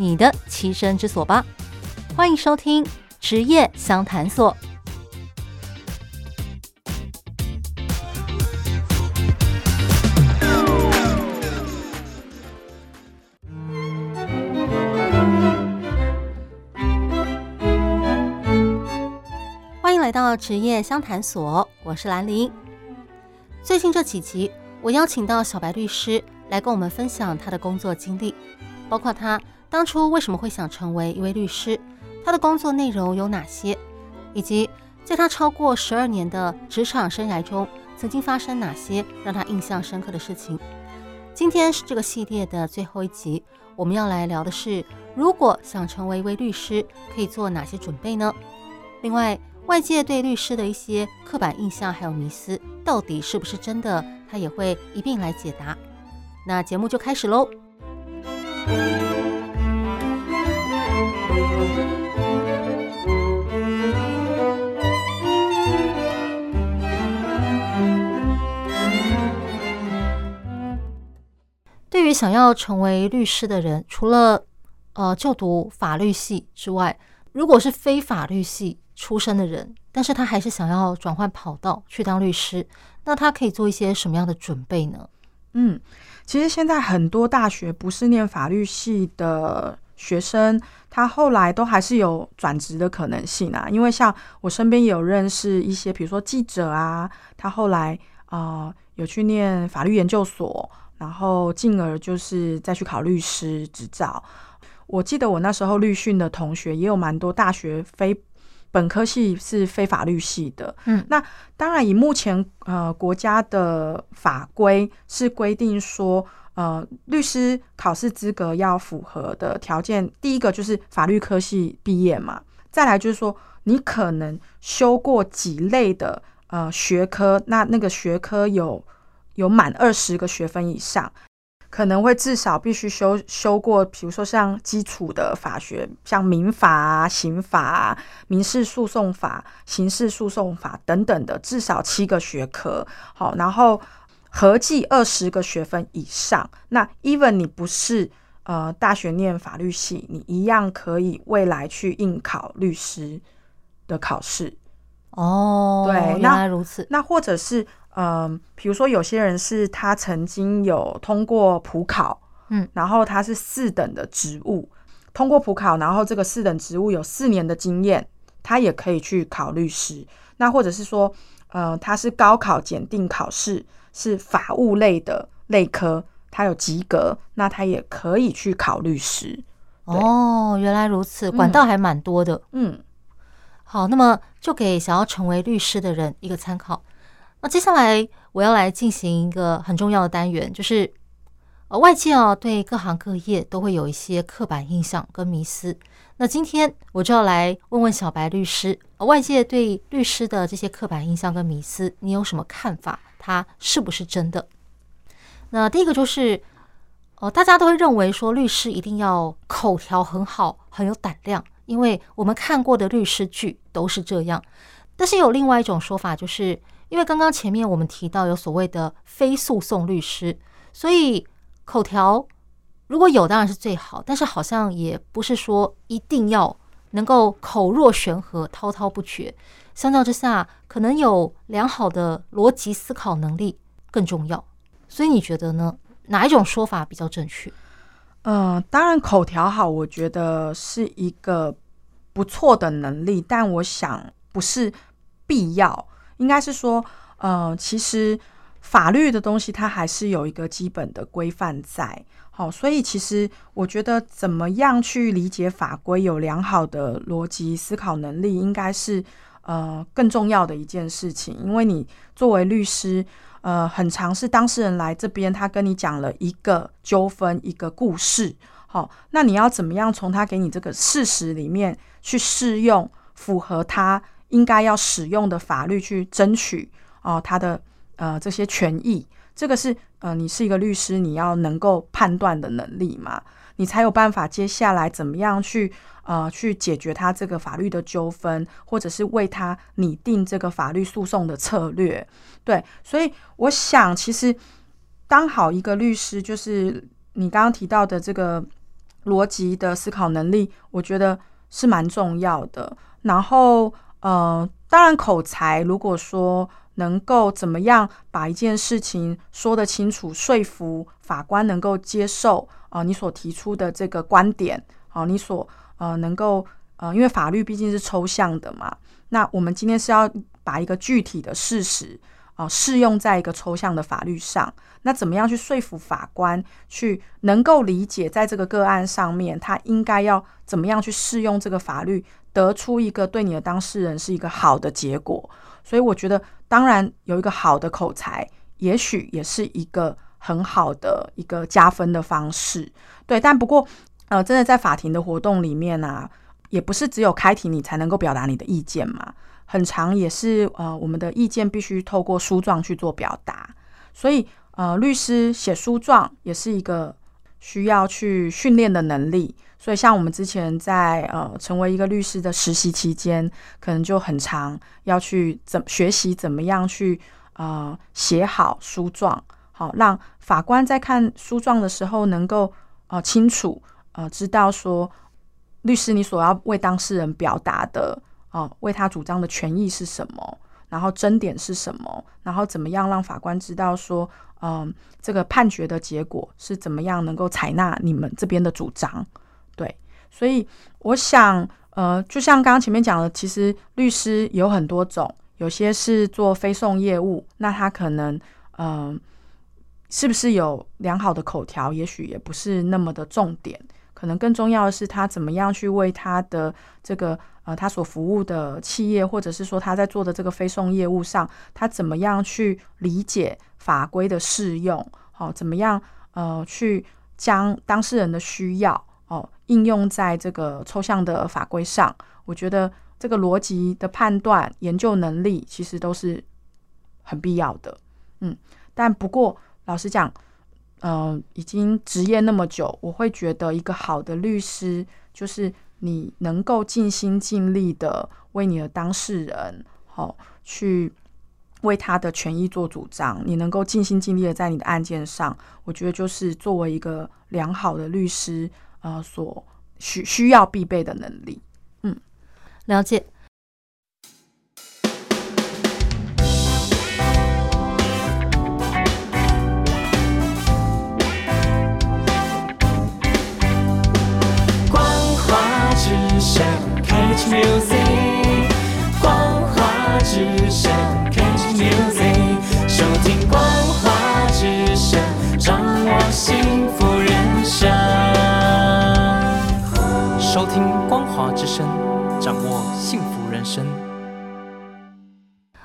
你的栖身之所吧！欢迎收听职业相谈所。欢迎来到职业相谈所，我是兰玲。最近这几集，我邀请到小白律师来跟我们分享他的工作经历。包括他当初为什么会想成为一位律师，他的工作内容有哪些，以及在他超过十二年的职场生涯中，曾经发生哪些让他印象深刻的事情。今天是这个系列的最后一集，我们要来聊的是，如果想成为一位律师，可以做哪些准备呢？另外，外界对律师的一些刻板印象还有迷思，到底是不是真的，他也会一并来解答。那节目就开始喽。对于想要成为律师的人，除了呃就读法律系之外，如果是非法律系出身的人，但是他还是想要转换跑道去当律师，那他可以做一些什么样的准备呢？嗯。其实现在很多大学不是念法律系的学生，他后来都还是有转职的可能性啊。因为像我身边有认识一些，比如说记者啊，他后来啊、呃、有去念法律研究所，然后进而就是再去考律师执照。我记得我那时候律训的同学也有蛮多大学非。本科系是非法律系的，嗯，那当然以目前呃国家的法规是规定说，呃，律师考试资格要符合的条件，第一个就是法律科系毕业嘛，再来就是说你可能修过几类的呃学科，那那个学科有有满二十个学分以上。可能会至少必须修修过，比如说像基础的法学，像民法、刑法、民事诉讼法、刑事诉讼法等等的，至少七个学科。好，然后合计二十个学分以上。那 even 你不是呃大学念法律系，你一样可以未来去应考律师的考试。哦，对，原来如此。那，那或者是。嗯，比如说有些人是他曾经有通过普考，嗯，然后他是四等的职务，通过普考，然后这个四等职务有四年的经验，他也可以去考律师。那或者是说，呃，他是高考检定考试是法务类的类科，他有及格，那他也可以去考律师。哦，原来如此，管道还蛮多的。嗯，嗯，好，那么就给想要成为律师的人一个参考。那接下来我要来进行一个很重要的单元，就是呃外界啊对各行各业都会有一些刻板印象跟迷思。那今天我就要来问问小白律师，外界对律师的这些刻板印象跟迷思，你有什么看法？它是不是真的？那第一个就是，呃，大家都会认为说律师一定要口条很好，很有胆量，因为我们看过的律师剧都是这样。但是有另外一种说法，就是。因为刚刚前面我们提到有所谓的非诉讼律师，所以口条如果有当然是最好，但是好像也不是说一定要能够口若悬河、滔滔不绝。相较之下，可能有良好的逻辑思考能力更重要。所以你觉得呢？哪一种说法比较正确？嗯、呃，当然口条好，我觉得是一个不错的能力，但我想不是必要。应该是说，呃，其实法律的东西它还是有一个基本的规范在，好，所以其实我觉得怎么样去理解法规，有良好的逻辑思考能力，应该是呃更重要的一件事情。因为你作为律师，呃，很常是当事人来这边，他跟你讲了一个纠纷、一个故事，好，那你要怎么样从他给你这个事实里面去适用符合他应该要使用的法律去争取哦他的呃这些权益？这个是呃你是一个律师，你要能够判断的能力嘛，你才有办法接下来怎么样去呃去解决他这个法律的纠纷，或者是为他拟定这个法律诉讼的策略。对，所以我想其实当好一个律师，就是你刚刚提到的这个。逻辑的思考能力，我觉得是蛮重要的。然后，呃，当然口才，如果说能够怎么样把一件事情说得清楚，说服法官能够接受啊、你所提出的这个观点啊、你所呃能够呃，因为法律毕竟是抽象的嘛，那我们今天是要把一个具体的事实啊、适用在一个抽象的法律上。那怎么样去说服法官去能够理解，在这个个案上面，他应该要怎么样去适用这个法律，得出一个对你的当事人是一个好的结果？所以我觉得，当然有一个好的口才，也许也是一个很好的一个加分的方式。对，但不过，呃，真的在法庭的活动里面啊，也不是只有开庭你才能够表达你的意见嘛，很长也是呃，我们的意见必须透过书状去做表达，所以。呃，律师写书状也是一个需要去训练的能力，所以像我们之前在呃成为一个律师的实习期间，可能就很长要去怎学习怎么样去呃写好书状，好让法官在看书状的时候能够呃清楚呃知道说律师你所要为当事人表达的哦、呃、为他主张的权益是什么，然后争点是什么，然后怎么样让法官知道说。嗯，这个判决的结果是怎么样能够采纳你们这边的主张？对，所以我想，呃，就像刚刚前面讲的，其实律师有很多种，有些是做非讼业务，那他可能，嗯，是不是有良好的口条，也许也不是那么的重点，可能更重要的是他怎么样去为他的这个。呃，他所服务的企业，或者是说他在做的这个非送业务上，他怎么样去理解法规的适用？好，怎么样呃去将当事人的需要哦应用在这个抽象的法规上？我觉得这个逻辑的判断、研究能力其实都是很必要的。嗯，但不过老实讲，嗯、呃，已经执业那么久，我会觉得一个好的律师就是。你能够尽心尽力的为你的当事人，好去为他的权益做主张。你能够尽心尽力的在你的案件上，我觉得就是作为一个良好的律师，呃，所需需要必备的能力。嗯，了解。光华之声，Catch music，收听光华之声，掌握幸福人生。收听光华之声，掌握幸福人生。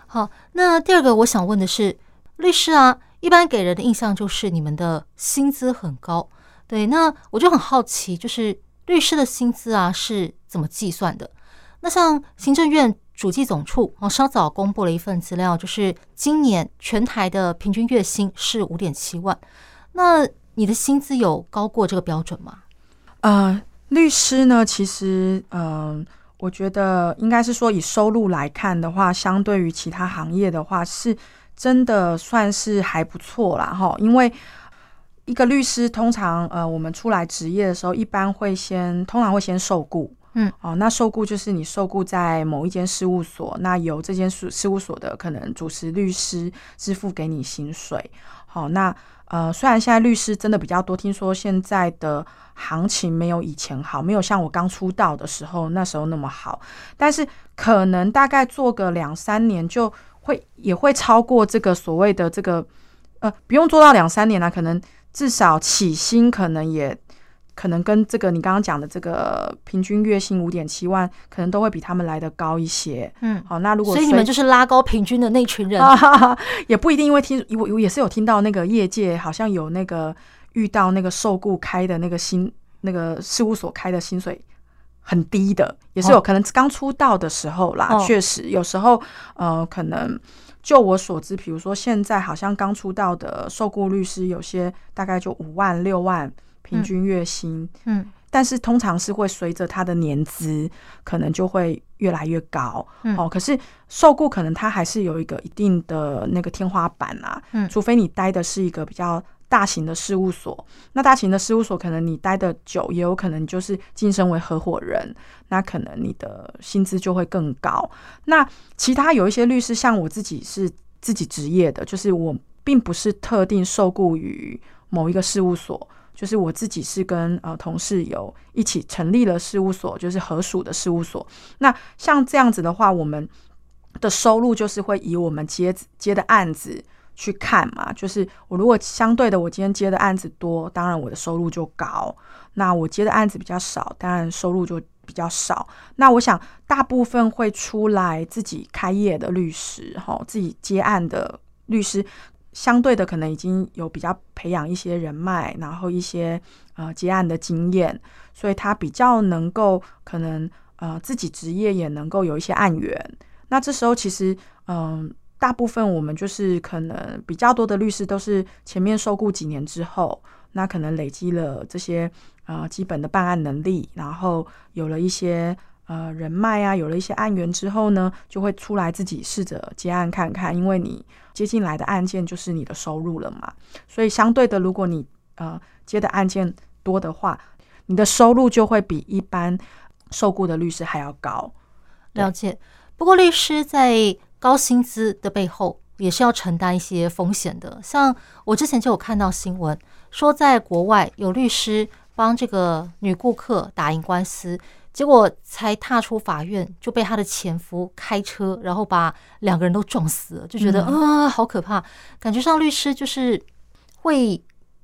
好，那第二个我想问的是，律师啊，一般给人的印象就是你们的薪资很高，对？那我就很好奇，就是律师的薪资啊是怎么计算的？那像行政院主计总处哦，稍早公布了一份资料，就是今年全台的平均月薪是五点七万。那你的薪资有高过这个标准吗？呃，律师呢，其实，嗯、我觉得应该是说以收入来看的话，相对于其他行业的话，是真的算是还不错啦。哈。因为一个律师通常，呃，我们出来执业的时候，一般会先，通常会先受雇。嗯，哦，那受雇就是你受雇在某一间事务所，那由这间事事务所的可能主持律师支付给你薪水。好，那呃，虽然现在律师真的比较多，听说现在的行情没有以前好，没有像我刚出道的时候那时候那么好，但是可能大概做个两三年就会也会超过这个所谓的这个呃，不用做到两三年了，可能至少起薪可能也。可能跟这个你刚刚讲的这个平均月薪五点七万，可能都会比他们来的高一些。嗯，好，那如果所以你们就是拉高平均的那群人，也不一定，因为听我也是有听到那个业界好像有那个遇到那个受雇开的那个薪那个事务所开的薪水很低的，也是有可能刚出道的时候啦。确实，有时候呃，可能就我所知，比如说现在好像刚出道的受雇律师，有些大概就五万六万平均月薪，嗯，但是通常是会随着他的年资，可能就会越来越高。哦，可是受雇可能他还是有一个一定的那个天花板啊，嗯，除非你待的是一个比较。大型的事务所，那大型的事务所可能你待的久，也有可能就是晋升为合伙人，那可能你的薪资就会更高。那其他有一些律师，像我自己是自己职业的，就是我并不是特定受雇于某一个事务所，就是我自己是跟呃同事有一起成立了事务所，就是合署的事务所。那像这样子的话，我们的收入就是会以我们接接的案子。去看嘛，就是我如果相对的，我今天接的案子多，当然我的收入就高；那我接的案子比较少，当然收入就比较少。那我想，大部分会出来自己开业的律师，哈，自己接案的律师，相对的可能已经有比较培养一些人脉，然后一些呃结案的经验，所以他比较能够可能呃自己职业也能够有一些案源。那这时候其实嗯。大部分我们就是可能比较多的律师都是前面受雇几年之后，那可能累积了这些呃基本的办案能力，然后有了一些呃人脉啊，有了一些案源之后呢，就会出来自己试着接案看看，因为你接进来的案件就是你的收入了嘛，所以相对的，如果你呃接的案件多的话，你的收入就会比一般受雇的律师还要高。了解。不过律师在高薪资的背后也是要承担一些风险的。像我之前就有看到新闻，说在国外有律师帮这个女顾客打赢官司，结果才踏出法院就被她的前夫开车，然后把两个人都撞死了，就觉得啊，好可怕！感觉上律师就是会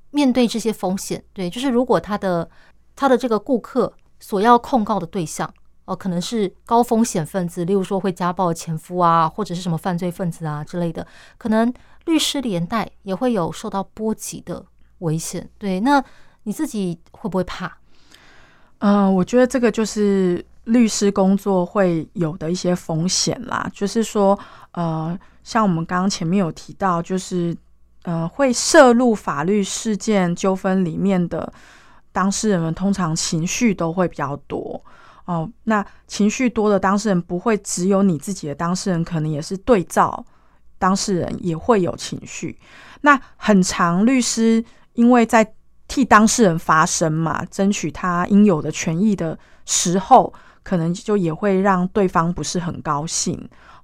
面对这些风险。对，就是如果他的他的这个顾客所要控告的对象。哦，可能是高风险分子，例如说会家暴前夫啊，或者是什么犯罪分子啊之类的，可能律师连带也会有受到波及的危险。对，那你自己会不会怕？嗯、我觉得这个就是律师工作会有的一些风险啦。就是说，呃，像我们刚刚前面有提到，就是呃，会涉入法律事件纠纷里面的当事人们，通常情绪都会比较多。哦，那情绪多的当事人不会只有你自己的当事人，可能也是对照当事人也会有情绪。那很常律师因为在替当事人发声嘛，争取他应有的权益的时候，可能就也会让对方不是很高兴。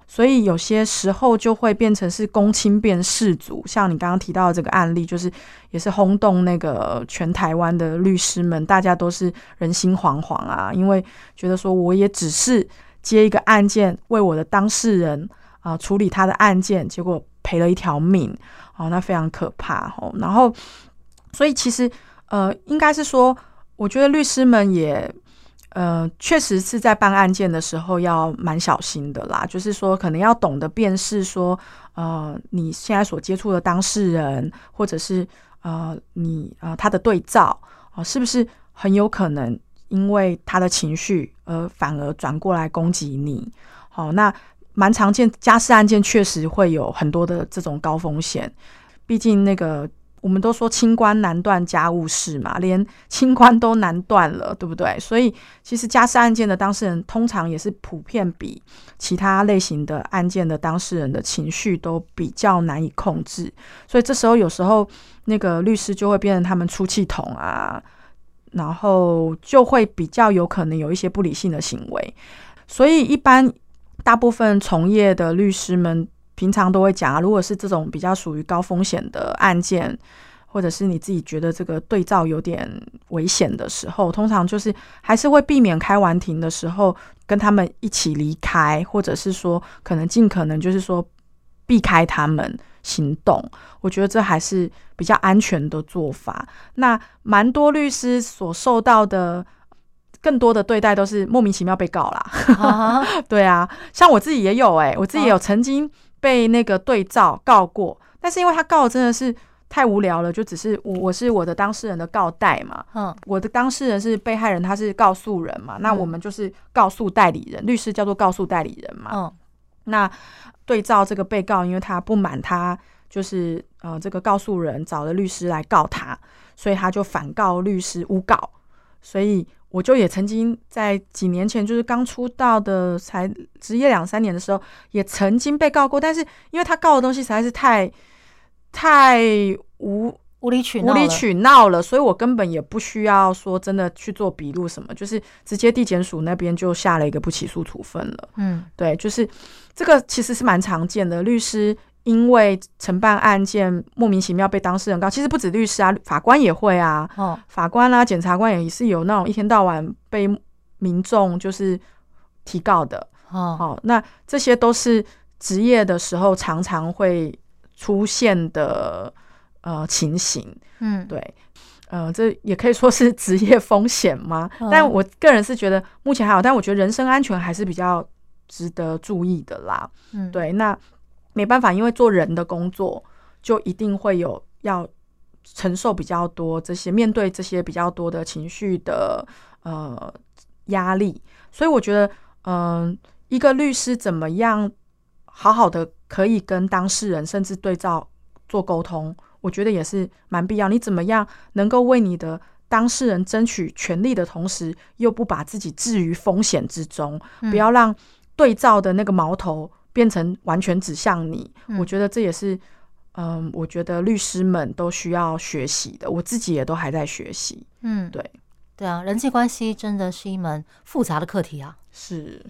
所以有些时候就会变成是公亲变世族，像你刚刚提到的这个案例，就是也是轰动那个全台湾的律师们，大家都是人心惶惶啊，因为觉得说我也只是接一个案件，为我的当事人啊、处理他的案件，结果赔了一条命哦，那非常可怕哦。然后，所以其实呃，应该是说，我觉得律师们也。呃，确实是在办案件的时候要蛮小心的啦。就是说，可能要懂得辨识说，呃，你现在所接触的当事人，或者是呃，你呃他的对照啊、呃，是不是很有可能因为他的情绪而反而转过来攻击你？好、那蛮常见，家事案件确实会有很多的这种高风险，毕竟那个。我们都说清官难断家务事嘛，连清官都难断了，对不对？所以其实家事案件的当事人通常也是普遍比其他类型的案件的当事人的情绪都比较难以控制，所以这时候有时候那个律师就会变成他们出气筒啊，然后就会比较有可能有一些不理性的行为，所以一般大部分从业的律师们。平常都会讲啊，如果是这种比较属于高风险的案件，或者是你自己觉得这个对照有点危险的时候，通常就是还是会避免开完庭的时候跟他们一起离开，或者是说可能尽可能就是说避开他们行动。我觉得这还是比较安全的做法。那蛮多律师所受到的更多的对待都是莫名其妙被告啦。Uh-huh. 对啊，像我自己也有哎、欸，我自己也有曾经。被那个对照告过，但是因为他告的真的是太无聊了，就只是我我是我的当事人的告代嘛，嗯，我的当事人是被害人，他是告诉人嘛，那我们就是告诉代理人，律师叫做告诉代理人嘛，嗯，那对照这个被告，因为他不满他就是呃这个告诉人找了律师来告他，所以他就反告律师诬告，所以。我就也曾经在几年前，就是刚出道的，才职业两三年的时候，也曾经被告过。但是因为他告的东西实在是太太无无理取闹无理取闹了，所以我根本也不需要说真的去做笔录什么，就是直接地检署那边就下了一个不起诉处分了。嗯，对，就是这个其实是蛮常见的，律师。因为承办案件莫名其妙被当事人告，其实不止律师啊，法官也会啊。哦，法官啊，检察官也是有那种一天到晚被民众就是提告的。哦，哦，那这些都是职业的时候常常会出现的呃情形。嗯，对，呃，这也可以说是职业风险吗？哦，但我个人是觉得目前还好，但我觉得人身安全还是比较值得注意的啦。嗯，对，那。没办法，因为做人的工作，就一定会有要承受比较多这些，面对这些比较多的情绪的呃压力，所以我觉得，嗯、呃，一个律师怎么样好好的可以跟当事人甚至对照做沟通，我觉得也是蛮必要。你怎么样能够为你的当事人争取权利的同时，又不把自己置于风险之中，不要让对照的那个矛头。变成完全指向你，我觉得这也是，嗯，我觉得律师们都需要学习的，我自己也都还在学习。嗯，对，对啊，人际关系真的是一门复杂的课题啊。是。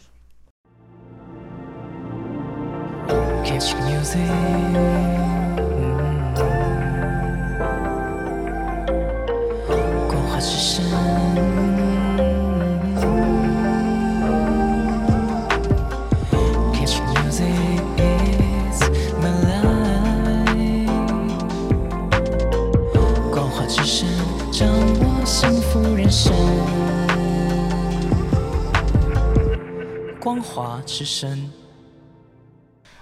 光华之声。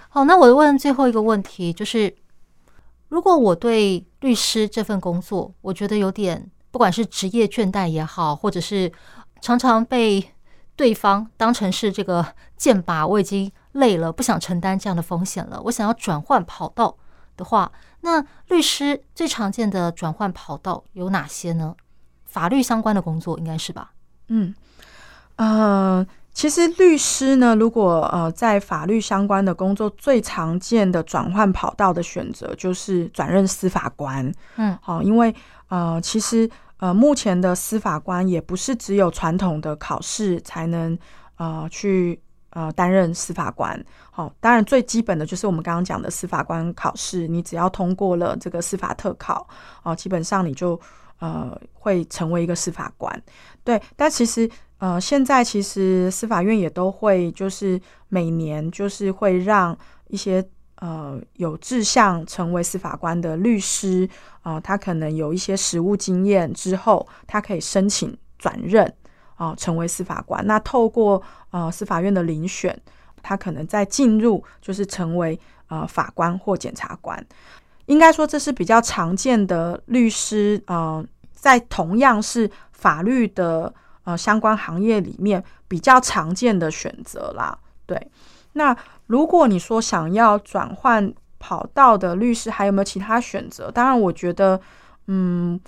好，那我问最后一个问题，就是如果我对律师这份工作，我觉得有点，不管是职业倦怠也好，或者是常常被对方当成是这个剑拔，我已经累了，不想承担这样的风险了，我想要转换跑道的话，那律师最常见的转换跑道有哪些呢？法律相关的工作应该是吧？嗯，呃。其实律师呢，如果呃在法律相关的工作，最常见的转换跑道的选择就是转任司法官。嗯，好，因为呃其实呃目前的司法官也不是只有传统的考试才能呃去呃担任司法官。好，当然最基本的就是我们刚刚讲的司法官考试，你只要通过了这个司法特考，哦，基本上你就呃会成为一个司法官。对，但其实。呃，现在其实司法院也都会，就是每年就是会让一些呃有志向成为司法官的律师啊、他可能有一些实务经验之后，他可以申请转任啊、成为司法官。那透过呃司法院的遴选，他可能再进入就是成为呃法官或检察官。应该说这是比较常见的律师呃，在同样是法律的。呃，相关行业里面比较常见的选择啦，对。那如果你说想要转换跑道的律师，还有没有其他选择？当然，我觉得，嗯，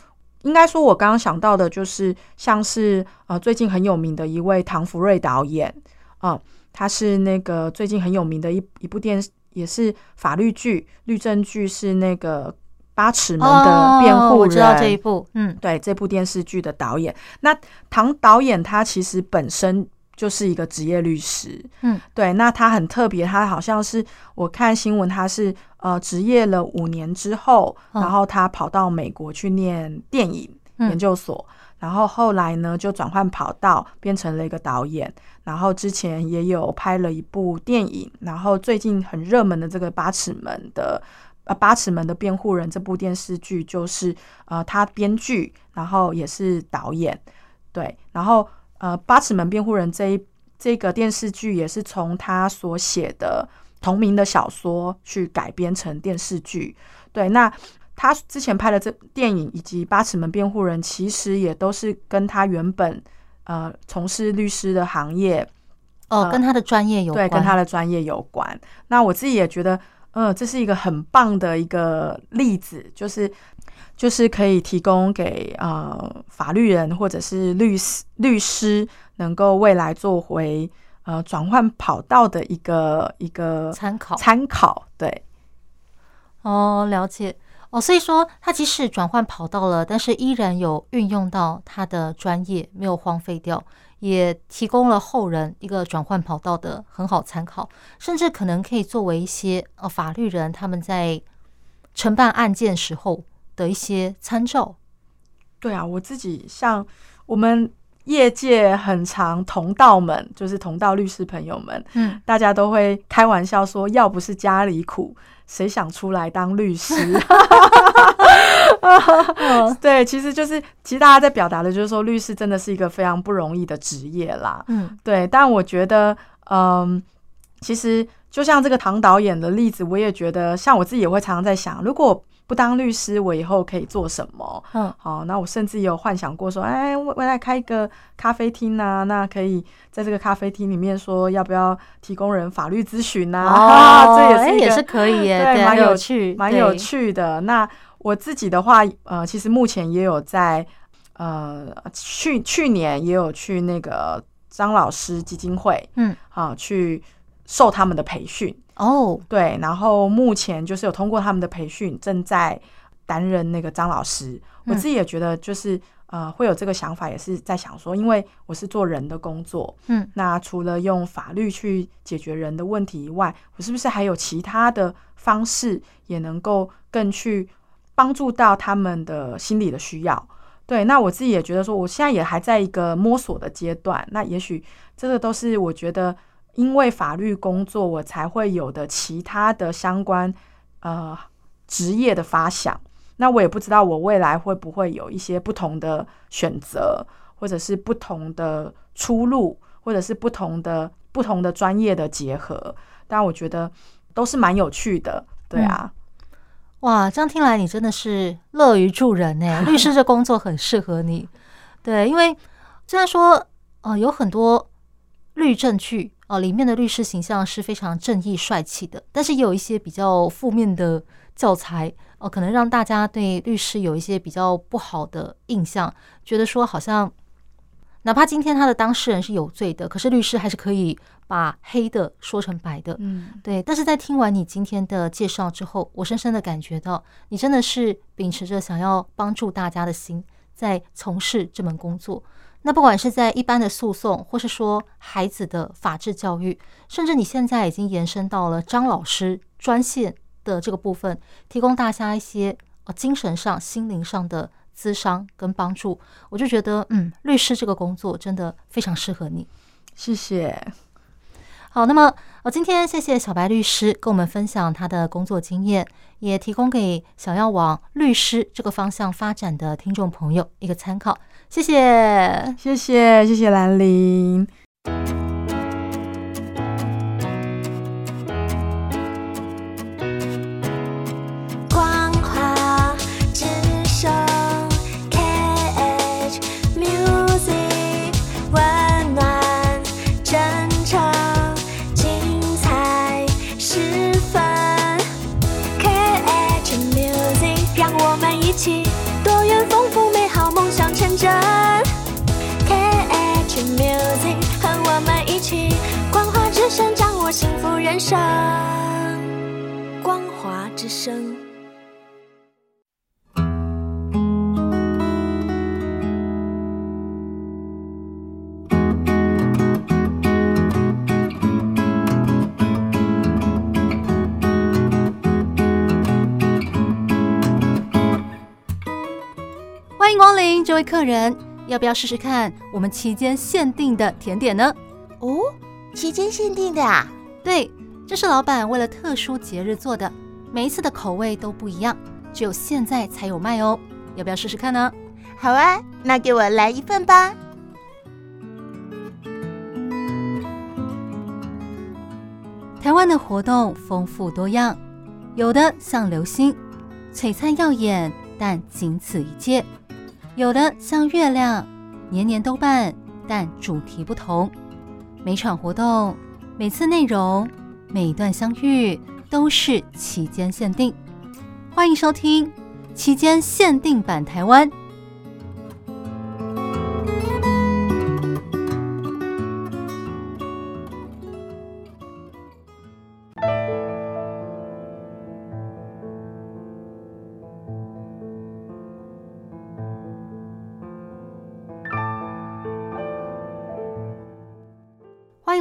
应该说，我刚刚想到的就是，像是呃，最近很有名的一位唐福瑞导演，啊、他是那个最近很有名的一一部电视，也是法律剧、律政剧，是那个。八尺门的辩护人，我知道这一部，嗯，对，这部电视剧的导演，那唐导演他其实本身就是一个职业律师，嗯，对，那他很特别，他好像是我看新闻，他是呃职业了五年之后，然后他跑到美国去念电影研究所，然后后来呢就转换跑道变成了一个导演，然后之前也有拍了一部电影，然后最近很热门的这个八尺门的。呃，八尺门的辩护人这部电视剧就是呃，他编剧，然后也是导演，对，然后呃，八尺门辩护人这一这个电视剧也是从他所写的同名的小说去改编成电视剧，对，那他之前拍的这电影以及《八尺门辩护人》，其实也都是跟他原本呃从事律师的行业哦，跟他的专业有关，对，跟他的专业有关。那我自己也觉得，呃，这是一个很棒的一个例子，就是就是可以提供给呃法律人或者是律师律师，能够未来做回呃转换跑道的一个一个参考参考。对，哦，了解。哦，所以说他即使转换跑道了，但是依然有运用到他的专业，没有荒废掉，也提供了后人一个转换跑道的很好参考，甚至可能可以作为一些呃法律人他们在承办案件时候的一些参照。对啊，我自己像我们业界很常同道们，就是同道律师朋友们，嗯，大家都会开玩笑说，要不是家里苦。谁想出来当律师？对，其实就是，其实大家在表达的就是说，律师真的是一个非常不容易的职业啦。嗯，对。但我觉得，嗯，其实就像这个唐导演的例子，我也觉得，像我自己也会常常在想，如果不当律师，我以后可以做什么？嗯，好，那我甚至有幻想过说，哎，我我来开一个咖啡厅啊，那可以在这个咖啡厅里面说，要不要提供人法律咨询啊？哦，这也是也是可以耶，对，蛮有趣，蛮有趣的。那我自己的话，呃，其实目前也有在，呃，去去年也有去那个张老师基金会，嗯，啊，去受他们的培训。哦，oh. 对，然后目前就是有通过他们的培训，正在担任那个张老师。嗯、我自己也觉得，就是呃，会有这个想法，也是在想说，因为我是做人的工作，嗯，那除了用法律去解决人的问题以外，我是不是还有其他的方式，也能够更去帮助到他们的心理的需要？对，那我自己也觉得说，我现在也还在一个摸索的阶段，那也许这个都是我觉得。因为法律工作，我才会有的其他的相关呃职业的发想。那我也不知道我未来会不会有一些不同的选择，或者是不同的出路，或者是不同的不同的专业的结合。但我觉得都是蛮有趣的，对啊。哇，这样听来你真的是乐于助人呢。律师这工作很适合你，对，因为虽然说呃有很多律政剧。哦，里面的律师形象是非常正义帅气的，但是也有一些比较负面的教材哦，可能让大家对律师有一些比较不好的印象，觉得说好像哪怕今天他的当事人是有罪的，可是律师还是可以把黑的说成白的，嗯，对。但是在听完你今天的介绍之后，我深深的感觉到你真的是秉持着想要帮助大家的心，在从事这门工作。那不管是在一般的诉讼，或是说孩子的法治教育，甚至你现在已经延伸到了张老师专线的这个部分，提供大家一些呃精神上、心灵上的咨商跟帮助，我就觉得，嗯，律师这个工作真的非常适合你。谢谢。好，那么呃，今天谢谢小白律师跟我们分享他的工作经验，也提供给想要往律师这个方向发展的听众朋友一个参考。谢谢，谢谢，谢谢兰陵。幸福人生。光华之声。欢迎光临，这位客人，要不要试试看我们期间限定的甜点呢？哦，期间限定的啊？对，这是老板为了特殊节日做的，每一次的口味都不一样，只有现在才有卖哦。要不要试试看呢？好啊，那给我来一份吧。台湾的活动丰富多样，有的像流星。璀璨耀眼，但仅此一届；有的像月亮，年年都办，但主题不同。每场活动、每次内容、每一段相遇，都是期间限定。欢迎收听期间限定版台湾。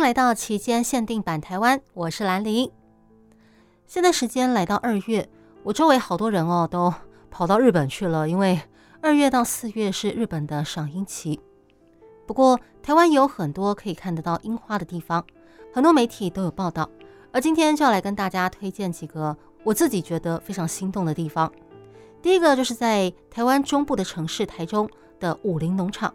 来到期间限定版台湾，我是兰陵。现在时间来到二月，我周围好多人哦，都跑到日本去了，因为二月到四月是日本的赏樱期。不过台湾有很多可以看得到樱花的地方，很多媒体都有报道。而今天就要来跟大家推荐几个我自己觉得非常心动的地方。第一个就是在台湾中部的城市台中的武陵农场。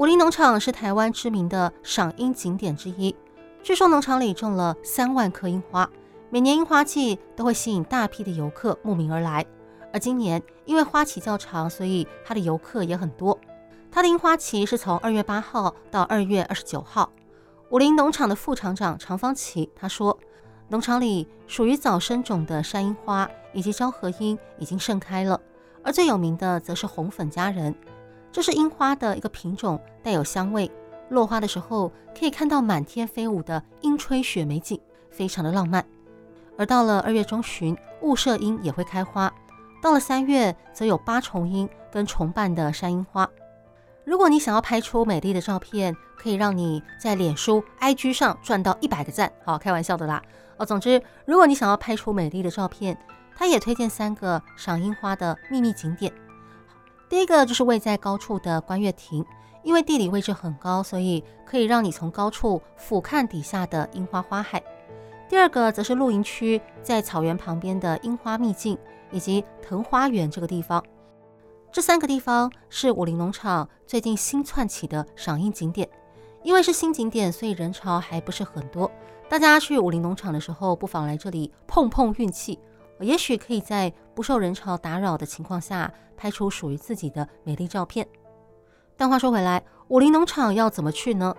武陵农场是台湾知名的赏樱景点之一，据说农场里种了三万棵樱花，每年樱花季都会吸引大批的游客慕名而来。而今年因为花期较长，所以它的游客也很多。它的樱花期是从二月八号到二月二十九号。武陵农场的副厂长长方琦他说，农场里属于早生种的山樱花以及昭和樱已经盛开了，而最有名的则是红粉佳人。这是樱花的一个品种，带有香味。落花的时候，可以看到满天飞舞的樱吹雪美景，非常的浪漫。而到了二月中旬，雾社樱也会开花。到了三月，则有八重樱跟重瓣的山樱花。如果你想要拍出美丽的照片，可以让你在脸书、IG 上赚到一百个赞。好，开玩笑的啦。哦，总之，如果你想要拍出美丽的照片，他也推荐三个赏樱花的秘密景点。第一个就是位在高处的观月亭，因为地理位置很高，所以可以让你从高处俯瞰底下的樱花花海。第二个则是露营区，在草原旁边的樱花秘境以及藤花园这个地方。这三个地方是武陵农场最近新窜起的赏樱景点。因为是新景点，所以人潮还不是很多。大家去武陵农场的时候，不妨来这里碰碰运气。也许可以在不受人潮打扰的情况下，拍出属于自己的美丽照片。但话说回来，武陵农场要怎么去呢？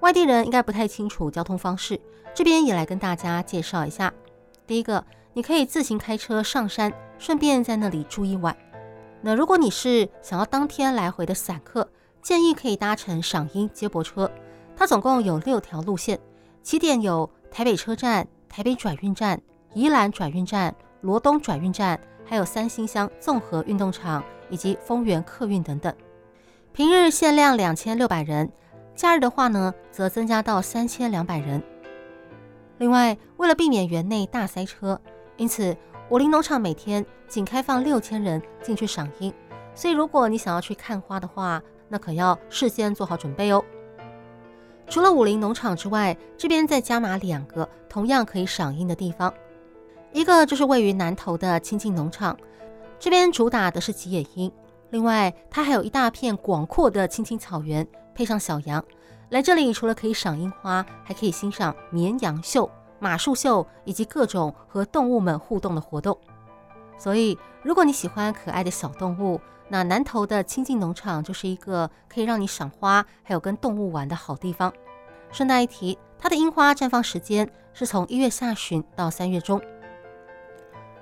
外地人应该不太清楚交通方式，这边也来跟大家介绍一下。第一个，你可以自行开车上山，顺便在那里住一晚。那如果你是想要当天来回的散客，建议可以搭乘赏樱接驳车，它总共有六条路线，起点有台北车站、台北转运站、宜兰转运站。罗东转运站，还有三星乡综合运动场以及丰原客运等等。平日限量两千六百人，假日的话呢，则增加到三千两百人。另外，为了避免园内大塞车，因此武陵农场每天仅开放六千人进去赏樱。所以，如果你想要去看花的话，那可要事先做好准备哦。除了武陵农场之外，这边再加码两个同样可以赏樱的地方。一个就是位于南投的亲近农场，这边主打的是吉野樱。另外，它还有一大片广阔的青青草原，配上小羊。来这里除了可以赏樱花，还可以欣赏绵羊秀、马术秀以及各种和动物们互动的活动。所以，如果你喜欢可爱的小动物，那南投的亲近农场就是一个可以让你赏花还有跟动物玩的好地方。顺带一提，它的樱花绽放时间是从一月下旬到三月中。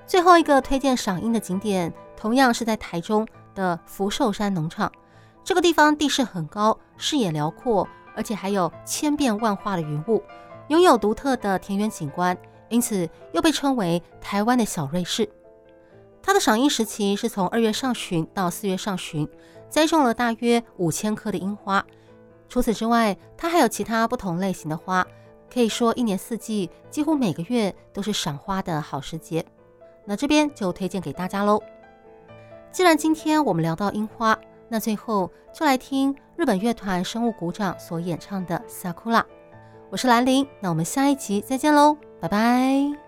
最后一个推荐赏樱的景点，同样是在台中的福寿山农场。这个地方地势很高，视野辽阔，而且还有千变万化的云雾，拥有独特的田园景观，因此又被称为台湾的小瑞士。它的赏樱时期是从二月上旬到四月上旬，栽种了大约五千棵的樱花。除此之外，它还有其他不同类型的花，可以说一年四季几乎每个月都是赏花的好时节。那这边就推荐给大家喽。既然今天我们聊到樱花，那最后就来听日本乐团生物鼓掌所演唱的《Sakura》。我是兰陵，那我们下一集再见喽，拜拜。